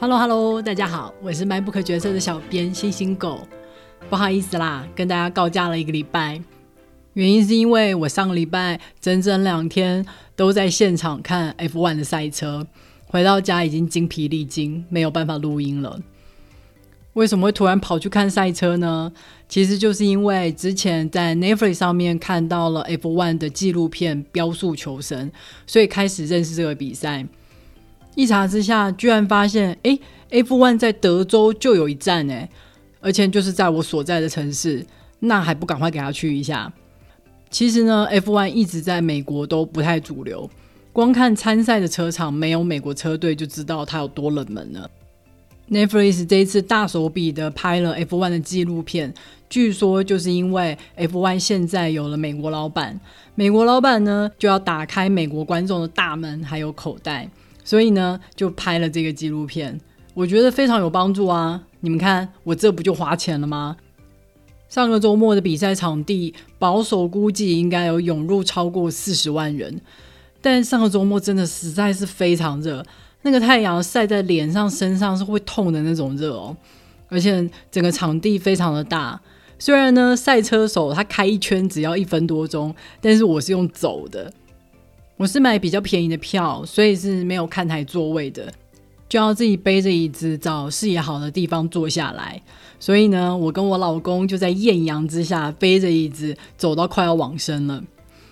Hello Hello，大家好，我是卖不可角色的小编星星狗。不好意思啦，跟大家告假了一个礼拜，原因是因为我上个礼拜整整两天都在现场看 F1 的赛车，回到家已经精疲力尽，没有办法录音了。为什么会突然跑去看赛车呢？其实就是因为之前在 Netflix 上面看到了 F1 的纪录片《标速求生》，所以开始认识这个比赛。一查之下，居然发现，哎，F1 在德州就有一站，哎，而且就是在我所在的城市，那还不赶快给他去一下？其实呢，F1 一直在美国都不太主流，光看参赛的车场没有美国车队，就知道它有多冷门了。Netflix 这一次大手笔的拍了 F1 的纪录片，据说就是因为 F1 现在有了美国老板，美国老板呢就要打开美国观众的大门还有口袋，所以呢就拍了这个纪录片。我觉得非常有帮助啊！你们看，我这不就花钱了吗？上个周末的比赛场地保守估计应该有涌入超过四十万人，但上个周末真的实在是非常热。那个太阳晒在脸上、身上是会痛的那种热哦，而且整个场地非常的大。虽然呢，赛车手他开一圈只要一分多钟，但是我是用走的，我是买比较便宜的票，所以是没有看台座位的，就要自己背着椅子找视野好的地方坐下来。所以呢，我跟我老公就在艳阳之下背着椅子走到快要往生了。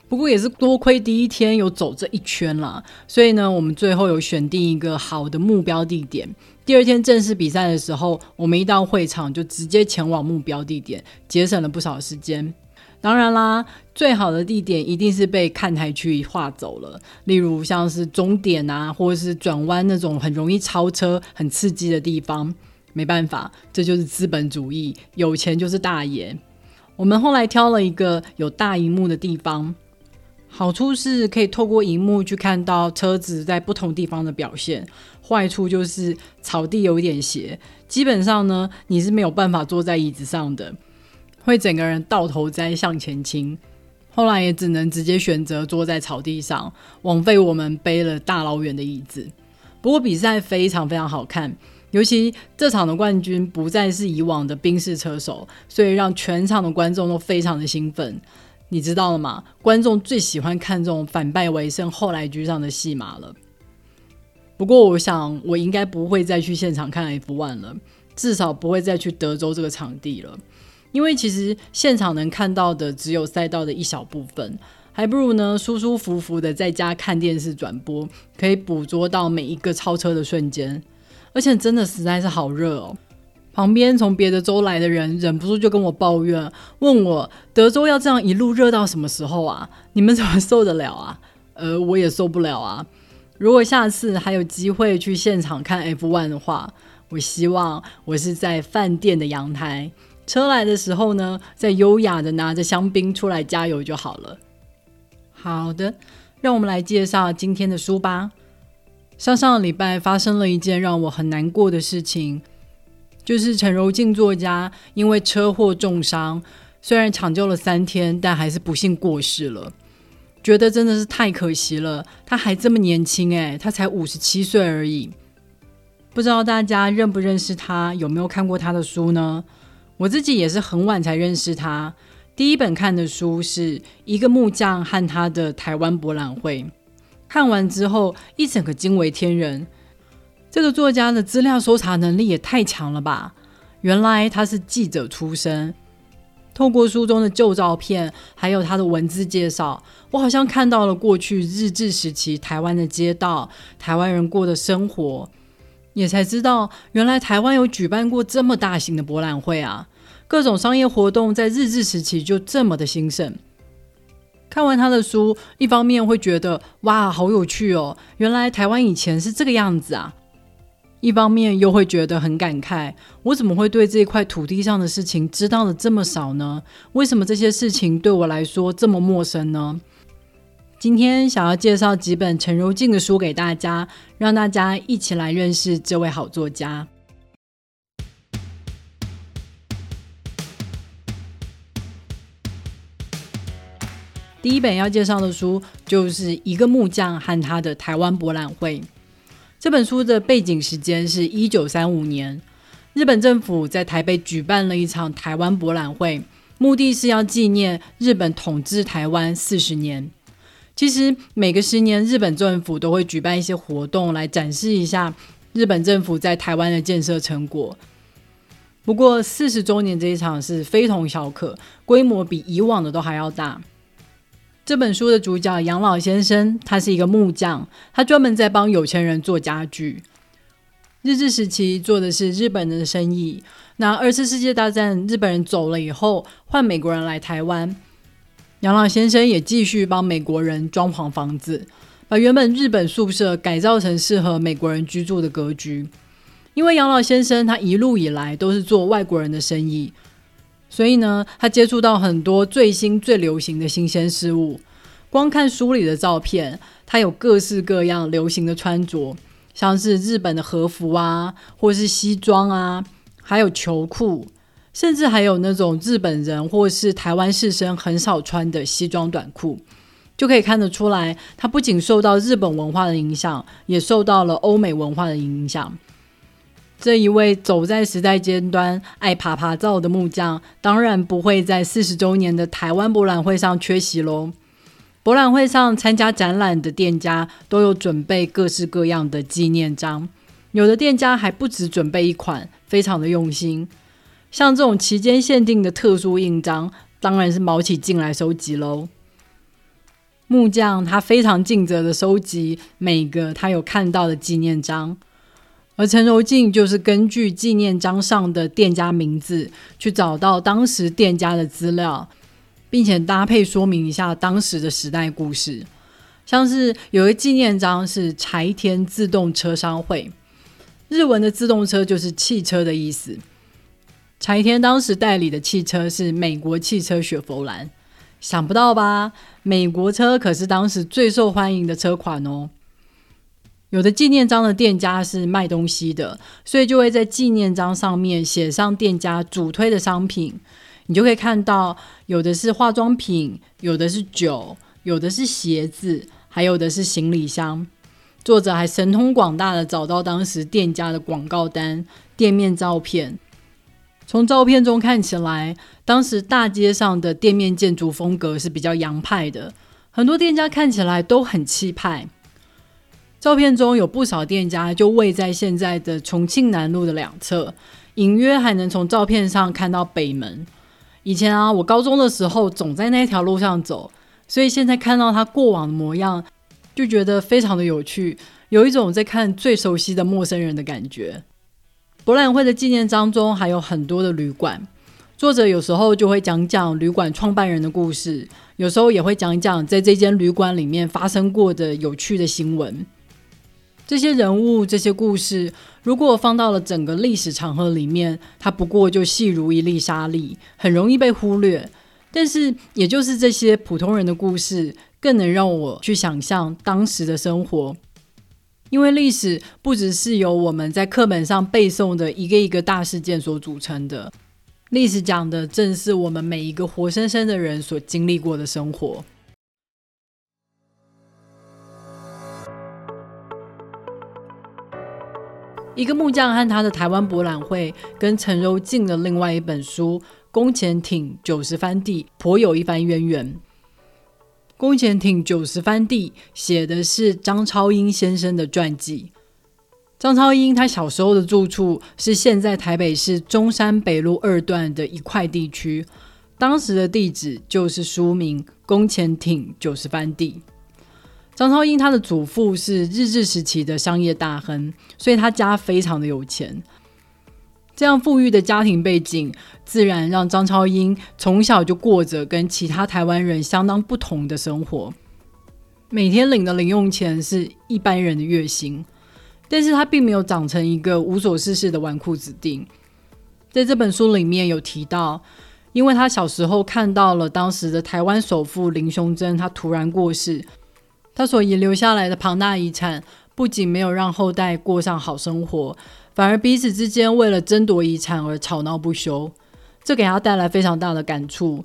不过也是多亏第一天有走这一圈啦，所以呢，我们最后有选定一个好的目标地点。第二天正式比赛的时候，我们一到会场就直接前往目标地点，节省了不少时间。当然啦，最好的地点一定是被看台区划走了，例如像是终点啊，或者是转弯那种很容易超车、很刺激的地方。没办法，这就是资本主义，有钱就是大爷。我们后来挑了一个有大荧幕的地方。好处是可以透过荧幕去看到车子在不同地方的表现，坏处就是草地有一点斜，基本上呢你是没有办法坐在椅子上的，会整个人倒头栽向前倾。后来也只能直接选择坐在草地上，枉费我们背了大老远的椅子。不过比赛非常非常好看，尤其这场的冠军不再是以往的宾士车手，所以让全场的观众都非常的兴奋。你知道了吗？观众最喜欢看这种反败为胜、后来居上的戏码了。不过，我想我应该不会再去现场看 F1 了，至少不会再去德州这个场地了。因为其实现场能看到的只有赛道的一小部分，还不如呢舒舒服服的在家看电视转播，可以捕捉到每一个超车的瞬间。而且真的实在是好热哦。旁边从别的州来的人忍不住就跟我抱怨，问我德州要这样一路热到什么时候啊？你们怎么受得了啊？呃，我也受不了啊。如果下次还有机会去现场看 F1 的话，我希望我是在饭店的阳台，车来的时候呢，再优雅的拿着香槟出来加油就好了。好的，让我们来介绍今天的书吧。上上个礼拜发生了一件让我很难过的事情。就是陈柔静作家因为车祸重伤，虽然抢救了三天，但还是不幸过世了。觉得真的是太可惜了，他还这么年轻诶，他才五十七岁而已。不知道大家认不认识他，有没有看过他的书呢？我自己也是很晚才认识他，第一本看的书是一个木匠和他的台湾博览会，看完之后一整个惊为天人。这个作家的资料搜查能力也太强了吧！原来他是记者出身，透过书中的旧照片，还有他的文字介绍，我好像看到了过去日治时期台湾的街道，台湾人过的生活，也才知道原来台湾有举办过这么大型的博览会啊！各种商业活动在日治时期就这么的兴盛。看完他的书，一方面会觉得哇，好有趣哦！原来台湾以前是这个样子啊！一方面又会觉得很感慨，我怎么会对这块土地上的事情知道的这么少呢？为什么这些事情对我来说这么陌生呢？今天想要介绍几本陈如静的书给大家，让大家一起来认识这位好作家。第一本要介绍的书就是一个木匠和他的台湾博览会。这本书的背景时间是一九三五年，日本政府在台北举办了一场台湾博览会，目的是要纪念日本统治台湾四十年。其实每个十年，日本政府都会举办一些活动来展示一下日本政府在台湾的建设成果。不过四十周年这一场是非同小可，规模比以往的都还要大。这本书的主角杨老先生，他是一个木匠，他专门在帮有钱人做家具。日治时期做的是日本人的生意。那二次世界大战日本人走了以后，换美国人来台湾，杨老先生也继续帮美国人装潢房子，把原本日本宿舍改造成适合美国人居住的格局。因为杨老先生他一路以来都是做外国人的生意。所以呢，他接触到很多最新最流行的新鲜事物。光看书里的照片，他有各式各样流行的穿着，像是日本的和服啊，或是西装啊，还有球裤，甚至还有那种日本人或是台湾士绅很少穿的西装短裤，就可以看得出来，他不仅受到日本文化的影响，也受到了欧美文化的影响。这一位走在时代尖端、爱爬爬照的木匠，当然不会在四十周年的台湾博览会上缺席喽。博览会上参加展览的店家都有准备各式各样的纪念章，有的店家还不止准备一款，非常的用心。像这种期间限定的特殊印章，当然是毛起劲来收集喽。木匠他非常尽责的收集每个他有看到的纪念章。而陈柔静就是根据纪念章上的店家名字，去找到当时店家的资料，并且搭配说明一下当时的时代故事。像是有个纪念章是柴田自动车商会，日文的自动车就是汽车的意思。柴田当时代理的汽车是美国汽车雪佛兰，想不到吧？美国车可是当时最受欢迎的车款哦。有的纪念章的店家是卖东西的，所以就会在纪念章上面写上店家主推的商品。你就可以看到，有的是化妆品，有的是酒，有的是鞋子，还有的是行李箱。作者还神通广大的找到当时店家的广告单、店面照片。从照片中看起来，当时大街上的店面建筑风格是比较洋派的，很多店家看起来都很气派。照片中有不少店家就位在现在的重庆南路的两侧，隐约还能从照片上看到北门。以前啊，我高中的时候总在那条路上走，所以现在看到他过往的模样，就觉得非常的有趣，有一种在看最熟悉的陌生人的感觉。博览会的纪念章中还有很多的旅馆，作者有时候就会讲讲旅馆创办人的故事，有时候也会讲讲在这间旅馆里面发生过的有趣的新闻。这些人物、这些故事，如果放到了整个历史长河里面，它不过就细如一粒沙粒，很容易被忽略。但是，也就是这些普通人的故事，更能让我去想象当时的生活。因为历史不只是由我们在课本上背诵的一个一个大事件所组成的，历史讲的正是我们每一个活生生的人所经历过的生活。一个木匠和他的台湾博览会，跟陈柔静的另外一本书《宫前町九十番地》颇有一番渊源。《宫前町九十番地》写的是张超英先生的传记。张超英他小时候的住处是现在台北市中山北路二段的一块地区，当时的地址就是书名《宫前町九十番地》。张超英他的祖父是日治时期的商业大亨，所以他家非常的有钱。这样富裕的家庭背景，自然让张超英从小就过着跟其他台湾人相当不同的生活。每天领的零用钱是一般人的月薪，但是他并没有长成一个无所事事的纨绔子弟。在这本书里面有提到，因为他小时候看到了当时的台湾首富林雄珍，他突然过世。他所遗留下来的庞大遗产，不仅没有让后代过上好生活，反而彼此之间为了争夺遗产而吵闹不休。这给他带来非常大的感触，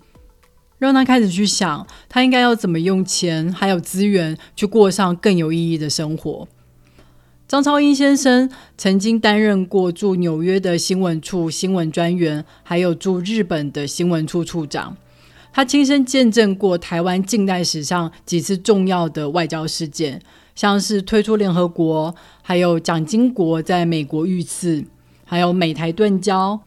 让他开始去想，他应该要怎么用钱还有资源去过上更有意义的生活。张超英先生曾经担任过驻纽约的新闻处新闻专员，还有驻日本的新闻处处长。他亲身见证过台湾近代史上几次重要的外交事件，像是退出联合国，还有蒋经国在美国遇刺，还有美台断交。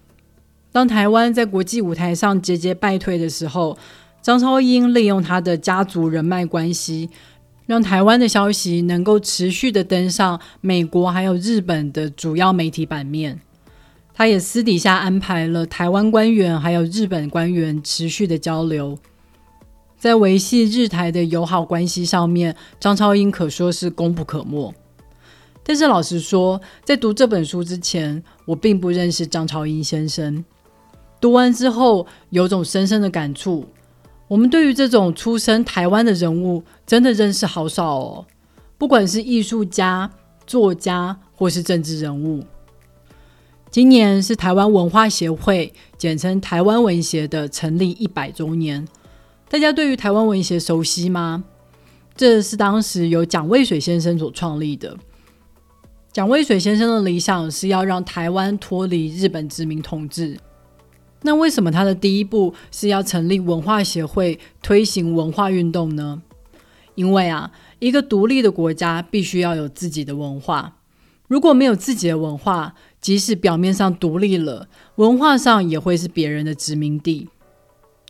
当台湾在国际舞台上节节败退的时候，张超英利用他的家族人脉关系。让台湾的消息能够持续的登上美国还有日本的主要媒体版面。他也私底下安排了台湾官员还有日本官员持续的交流，在维系日台的友好关系上面，张超英可说是功不可没。但是老实说，在读这本书之前，我并不认识张超英先生。读完之后，有种深深的感触。我们对于这种出身台湾的人物，真的认识好少哦。不管是艺术家、作家，或是政治人物。今年是台湾文化协会（简称台湾文协）的成立一百周年。大家对于台湾文协熟悉吗？这是当时由蒋渭水先生所创立的。蒋渭水先生的理想是要让台湾脱离日本殖民统治。那为什么他的第一步是要成立文化协会，推行文化运动呢？因为啊，一个独立的国家必须要有自己的文化。如果没有自己的文化，即使表面上独立了，文化上也会是别人的殖民地。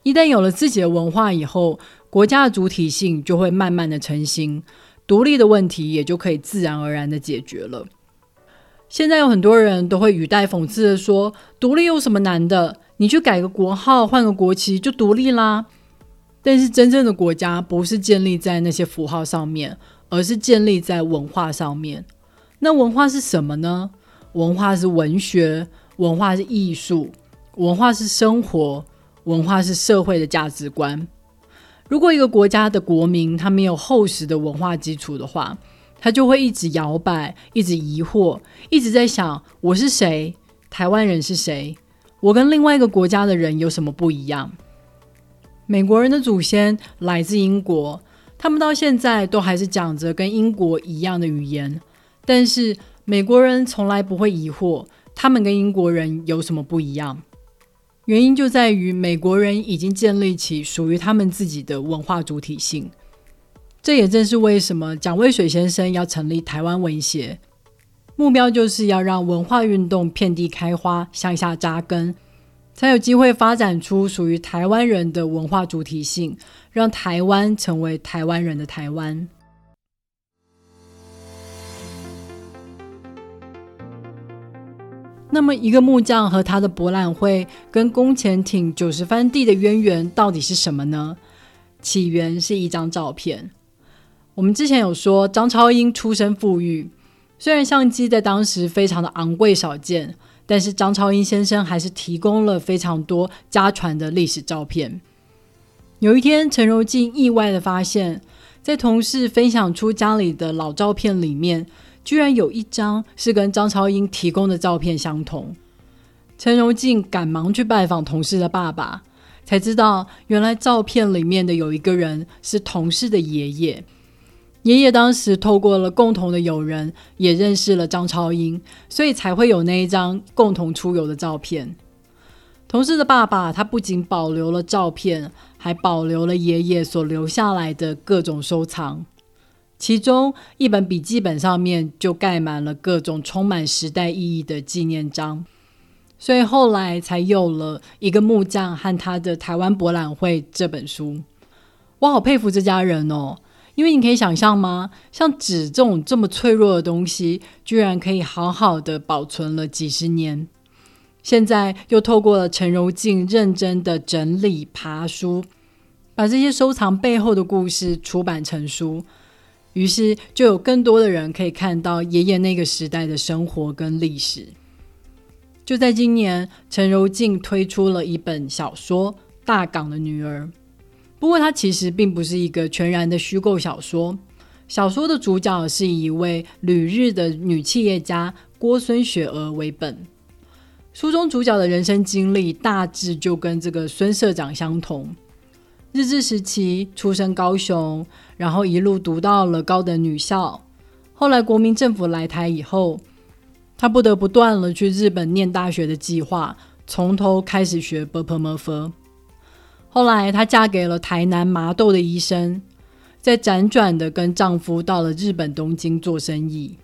一旦有了自己的文化以后，国家的主体性就会慢慢的成型，独立的问题也就可以自然而然的解决了。现在有很多人都会语带讽刺的说：“独立有什么难的？”你去改个国号，换个国旗就独立啦。但是真正的国家不是建立在那些符号上面，而是建立在文化上面。那文化是什么呢？文化是文学，文化是艺术，文化是生活，文化是社会的价值观。如果一个国家的国民他没有厚实的文化基础的话，他就会一直摇摆，一直疑惑，一直在想我是谁，台湾人是谁。我跟另外一个国家的人有什么不一样？美国人的祖先来自英国，他们到现在都还是讲着跟英国一样的语言。但是美国人从来不会疑惑他们跟英国人有什么不一样，原因就在于美国人已经建立起属于他们自己的文化主体性。这也正是为什么蒋渭水先生要成立台湾文协。目标就是要让文化运动遍地开花，向下扎根，才有机会发展出属于台湾人的文化主体性，让台湾成为台湾人的台湾。那么，一个木匠和他的博览会跟宫前艇九十番地的渊源到底是什么呢？起源是一张照片。我们之前有说，张超英出身富裕。虽然相机在当时非常的昂贵少见，但是张超英先生还是提供了非常多家传的历史照片。有一天，陈柔静意外的发现，在同事分享出家里的老照片里面，居然有一张是跟张超英提供的照片相同。陈荣静赶忙去拜访同事的爸爸，才知道原来照片里面的有一个人是同事的爷爷。爷爷当时透过了共同的友人，也认识了张超英，所以才会有那一张共同出游的照片。同事的爸爸，他不仅保留了照片，还保留了爷爷所留下来的各种收藏，其中一本笔记本上面就盖满了各种充满时代意义的纪念章。所以后来才有了一个木匠和他的台湾博览会这本书。我好佩服这家人哦。因为你可以想象吗？像纸这种这么脆弱的东西，居然可以好好的保存了几十年。现在又透过了陈柔静认真的整理爬书，把这些收藏背后的故事出版成书，于是就有更多的人可以看到爷爷那个时代的生活跟历史。就在今年，陈柔静推出了一本小说《大港的女儿》。不过，它其实并不是一个全然的虚构小说。小说的主角是以一位旅日的女企业家郭孙雪娥为本。书中主角的人生经历大致就跟这个孙社长相同。日治时期出生高雄，然后一路读到了高等女校。后来国民政府来台以后，他不得不断了去日本念大学的计划，从头开始学 b p m f。后来她嫁给了台南麻豆的医生，在辗转的跟丈夫到了日本东京做生意。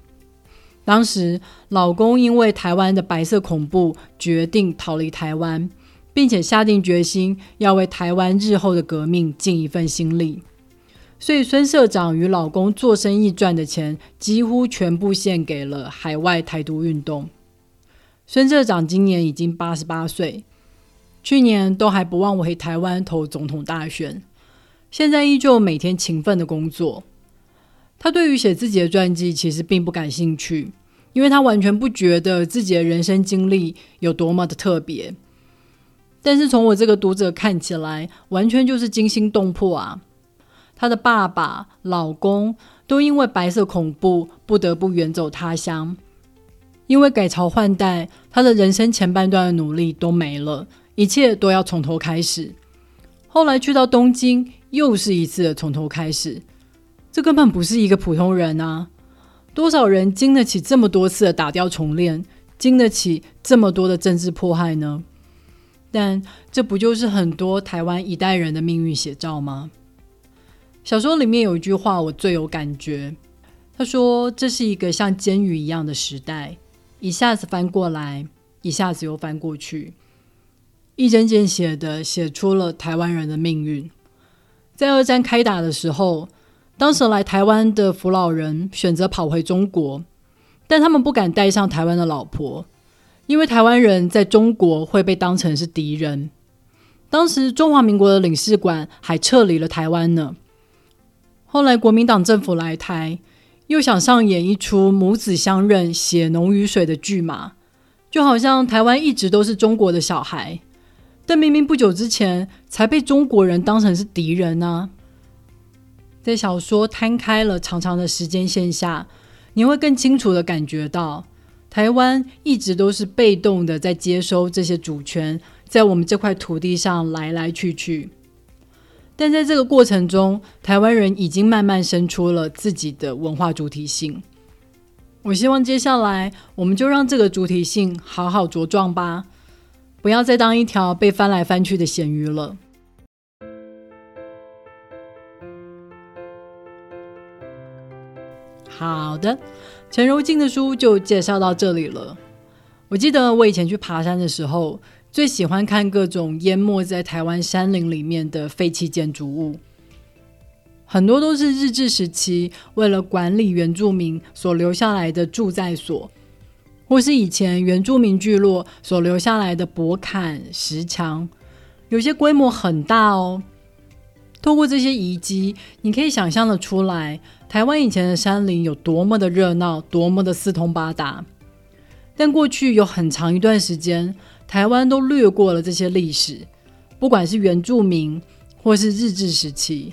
当时老公因为台湾的白色恐怖，决定逃离台湾，并且下定决心要为台湾日后的革命尽一份心力。所以孙社长与老公做生意赚的钱，几乎全部献给了海外台独运动。孙社长今年已经八十八岁，去年都还不忘回台湾投总统大选，现在依旧每天勤奋的工作。他对于写自己的传记其实并不感兴趣，因为他完全不觉得自己的人生经历有多么的特别。但是从我这个读者看起来，完全就是惊心动魄啊！她的爸爸、老公都因为白色恐怖不得不远走他乡，因为改朝换代，她的人生前半段的努力都没了，一切都要从头开始。后来去到东京，又是一次的从头开始。这根本不是一个普通人啊！多少人经得起这么多次的打掉重练，经得起这么多的政治迫害呢？但这不就是很多台湾一代人的命运写照吗？小说里面有一句话我最有感觉，他说：“这是一个像监狱一样的时代，一下子翻过来，一下子又翻过去，一针见血的写出了台湾人的命运。”在二战开打的时候。当时来台湾的福老人选择跑回中国，但他们不敢带上台湾的老婆，因为台湾人在中国会被当成是敌人。当时中华民国的领事馆还撤离了台湾呢。后来国民党政府来台，又想上演一出母子相认、血浓于水的剧码，就好像台湾一直都是中国的小孩，但明明不久之前才被中国人当成是敌人呢。在小说摊开了长长的时间线下，你会更清楚的感觉到，台湾一直都是被动的在接收这些主权，在我们这块土地上来来去去。但在这个过程中，台湾人已经慢慢生出了自己的文化主体性。我希望接下来我们就让这个主体性好好茁壮吧，不要再当一条被翻来翻去的咸鱼了。好的，陈柔静的书就介绍到这里了。我记得我以前去爬山的时候，最喜欢看各种淹没在台湾山林里面的废弃建筑物，很多都是日治时期为了管理原住民所留下来的住在所，或是以前原住民聚落所留下来的博坎石墙，有些规模很大哦。透过这些遗迹，你可以想象的出来，台湾以前的山林有多么的热闹，多么的四通八达。但过去有很长一段时间，台湾都略过了这些历史，不管是原住民或是日治时期，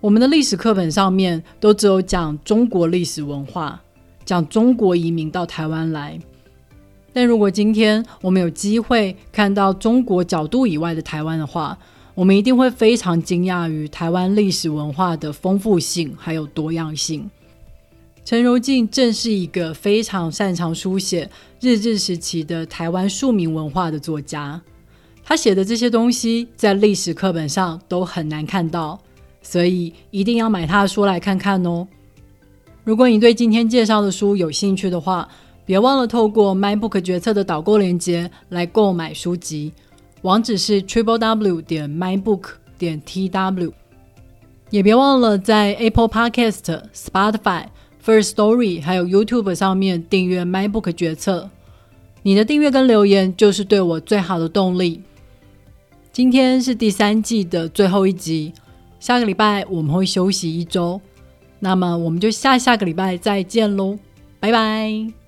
我们的历史课本上面都只有讲中国历史文化，讲中国移民到台湾来。但如果今天我们有机会看到中国角度以外的台湾的话，我们一定会非常惊讶于台湾历史文化的丰富性还有多样性。陈如静正是一个非常擅长书写日治时期的台湾庶民文化的作家，他写的这些东西在历史课本上都很难看到，所以一定要买他的书来看看哦。如果你对今天介绍的书有兴趣的话，别忘了透过 MyBook 决策的导购链接来购买书籍。网址是 triple w 点 mybook 点 tw，也别忘了在 Apple Podcast、Spotify、First Story 还有 YouTube 上面订阅 MyBook 决策。你的订阅跟留言就是对我最好的动力。今天是第三季的最后一集，下个礼拜我们会休息一周，那么我们就下下个礼拜再见喽，拜拜。